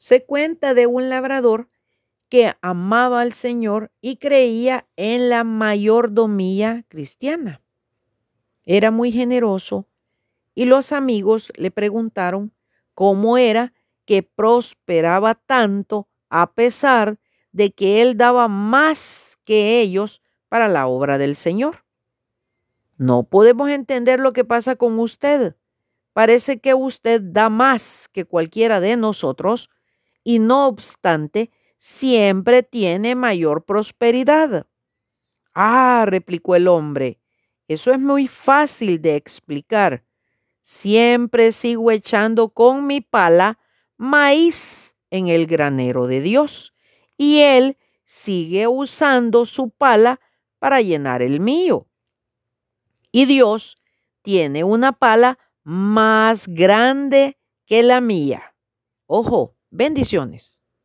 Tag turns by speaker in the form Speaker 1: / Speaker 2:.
Speaker 1: Se cuenta de un labrador que amaba al Señor y creía en la mayordomía cristiana. Era muy generoso y los amigos le preguntaron cómo era que prosperaba tanto a pesar de que él daba más que ellos para la obra del Señor. No podemos entender lo que pasa con usted. Parece que usted da más que cualquiera de nosotros y no obstante siempre tiene mayor prosperidad. Ah, replicó el hombre, eso es muy fácil de explicar. Siempre sigo echando con mi pala maíz en el granero de Dios y Él sigue usando su pala para llenar el mío. Y Dios tiene una pala más grande que la mía. Ojo, bendiciones.